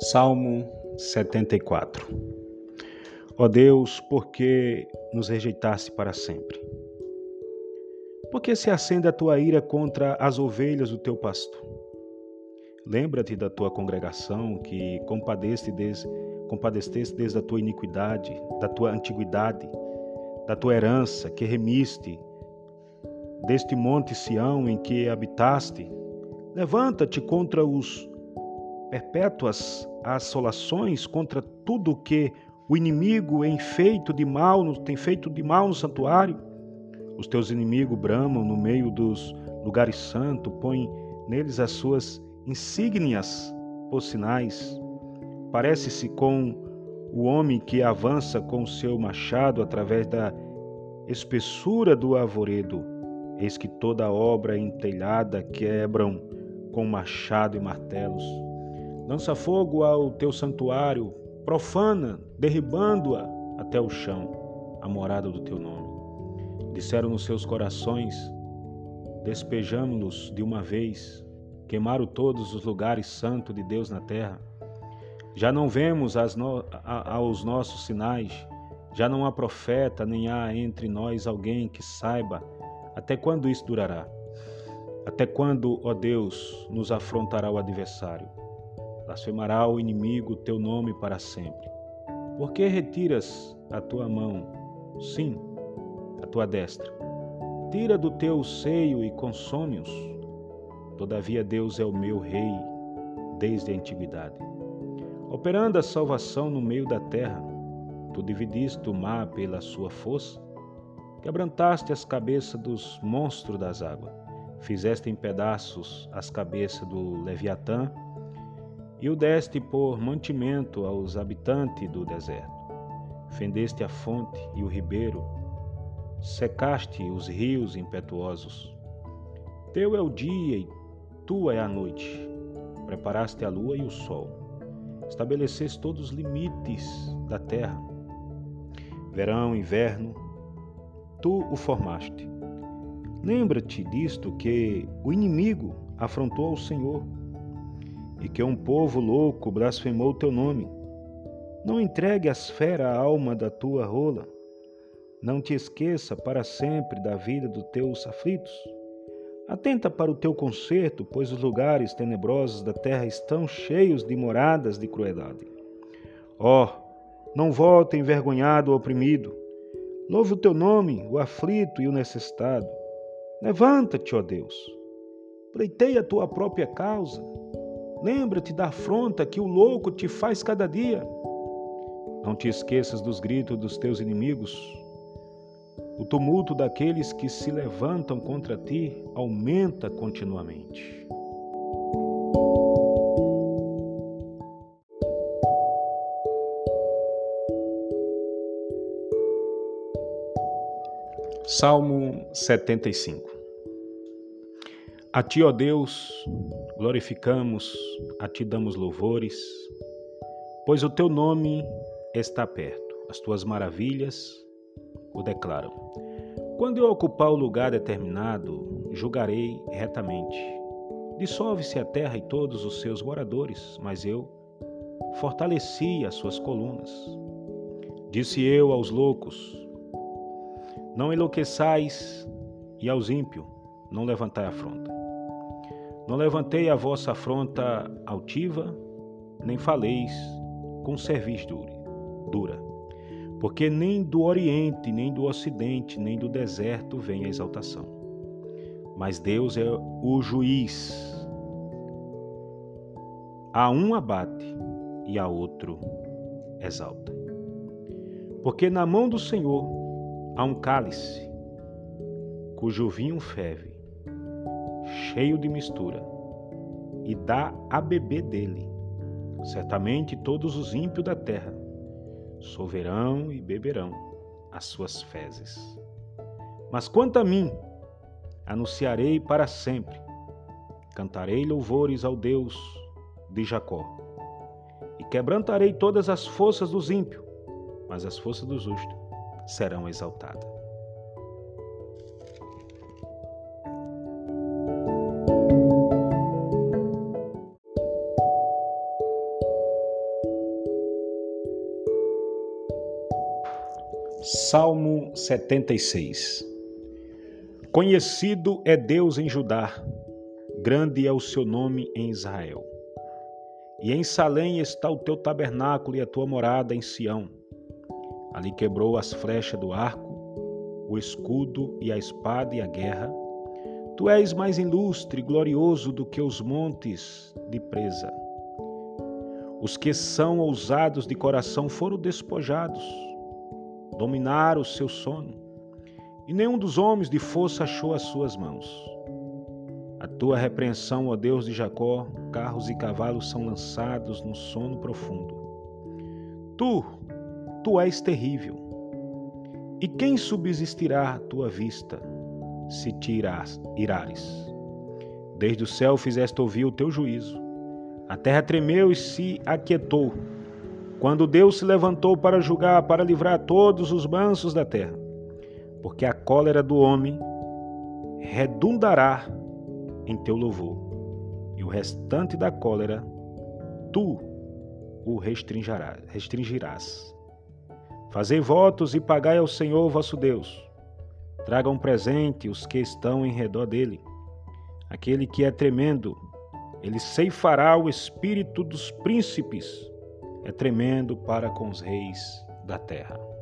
Salmo 74 Ó Deus, por que nos rejeitaste para sempre? Por que se acende a tua ira contra as ovelhas do teu pasto? Lembra-te da tua congregação que compadeceste desde, compadeceste desde a tua iniquidade, da tua antiguidade, da tua herança que remiste, deste monte Sião em que habitaste. Levanta-te contra os perpétuas assolações contra tudo que o inimigo feito de mal tem feito de mal no santuário. Os teus inimigos bramam no meio dos lugares santos, põem neles as suas insígnias por sinais. Parece-se com o homem que avança com o seu machado através da espessura do arvoredo. Eis que toda obra entelhada quebram com machado e martelos lança fogo ao teu santuário, profana, derribando-a até o chão, a morada do teu nome. Disseram nos seus corações: despejamo-los de uma vez, queimaram todos os lugares santos de Deus na terra. Já não vemos no... aos nossos sinais, já não há profeta, nem há entre nós alguém que saiba até quando isso durará. Até quando, ó Deus, nos afrontará o adversário? Blasfemará o inimigo teu nome para sempre. Por que retiras a tua mão? Sim, a tua destra. Tira do teu seio e consome-os. Todavia Deus é o meu rei desde a antiguidade. Operando a salvação no meio da terra, tu dividiste o mar pela sua força, quebrantaste as cabeças dos monstros das águas, fizeste em pedaços as cabeças do Leviatã e o deste por mantimento aos habitantes do deserto. Fendeste a fonte e o ribeiro, secaste os rios impetuosos. Teu é o dia e tua é a noite. Preparaste a lua e o sol. Estabeleceste todos os limites da terra. Verão, inverno, tu o formaste. Lembra-te disto que o inimigo afrontou ao Senhor e que um povo louco blasfemou teu nome. Não entregue às feras a alma da tua rola. Não te esqueça para sempre da vida dos teus aflitos. Atenta para o teu conserto, pois os lugares tenebrosos da terra estão cheios de moradas de crueldade. Ó, oh, não volte envergonhado ou oprimido. Louve o teu nome, o aflito e o necessitado. Levanta-te, ó Deus. Pleiteia a tua própria causa. Lembra-te da afronta que o louco te faz cada dia. Não te esqueças dos gritos dos teus inimigos. O tumulto daqueles que se levantam contra ti aumenta continuamente. Salmo 75 A ti, ó Deus, glorificamos, a ti damos louvores, pois o teu nome está perto, as tuas maravilhas o declaram. Quando eu ocupar o lugar determinado, julgarei retamente. Dissolve-se a terra e todos os seus moradores, mas eu fortaleci as suas colunas. Disse eu aos loucos: Não enlouqueçais, e aos ímpios, não levantai afronta. Não levantei a vossa afronta altiva, nem faleis com cerviz dura. Porque nem do Oriente, nem do Ocidente, nem do deserto vem a exaltação. Mas Deus é o juiz. A um abate e a outro exalta. Porque na mão do Senhor há um cálice, cujo vinho ferve cheio de mistura, e dá a beber dele. Certamente todos os ímpios da terra soverão e beberão as suas fezes. Mas quanto a mim, anunciarei para sempre, cantarei louvores ao Deus de Jacó, e quebrantarei todas as forças dos ímpios, mas as forças dos justos serão exaltadas. Salmo 76 Conhecido é Deus em Judá, grande é o seu nome em Israel. E em Salém está o teu tabernáculo e a tua morada em Sião. Ali quebrou as flechas do arco, o escudo e a espada e a guerra. Tu és mais ilustre e glorioso do que os montes de presa. Os que são ousados de coração foram despojados dominar o seu sono, e nenhum dos homens de força achou as suas mãos. A tua repreensão, ó Deus de Jacó, carros e cavalos são lançados no sono profundo. Tu, tu és terrível. E quem subsistirá à tua vista, se te irás, irares? Desde o céu fizeste ouvir o teu juízo. A terra tremeu e se aquietou quando Deus se levantou para julgar, para livrar todos os mansos da terra. Porque a cólera do homem redundará em teu louvor, e o restante da cólera tu o restringirás. Fazei votos e pagai ao Senhor vosso Deus. Tragam presente os que estão em redor dele. Aquele que é tremendo, ele ceifará o espírito dos príncipes é tremendo para com os reis da terra.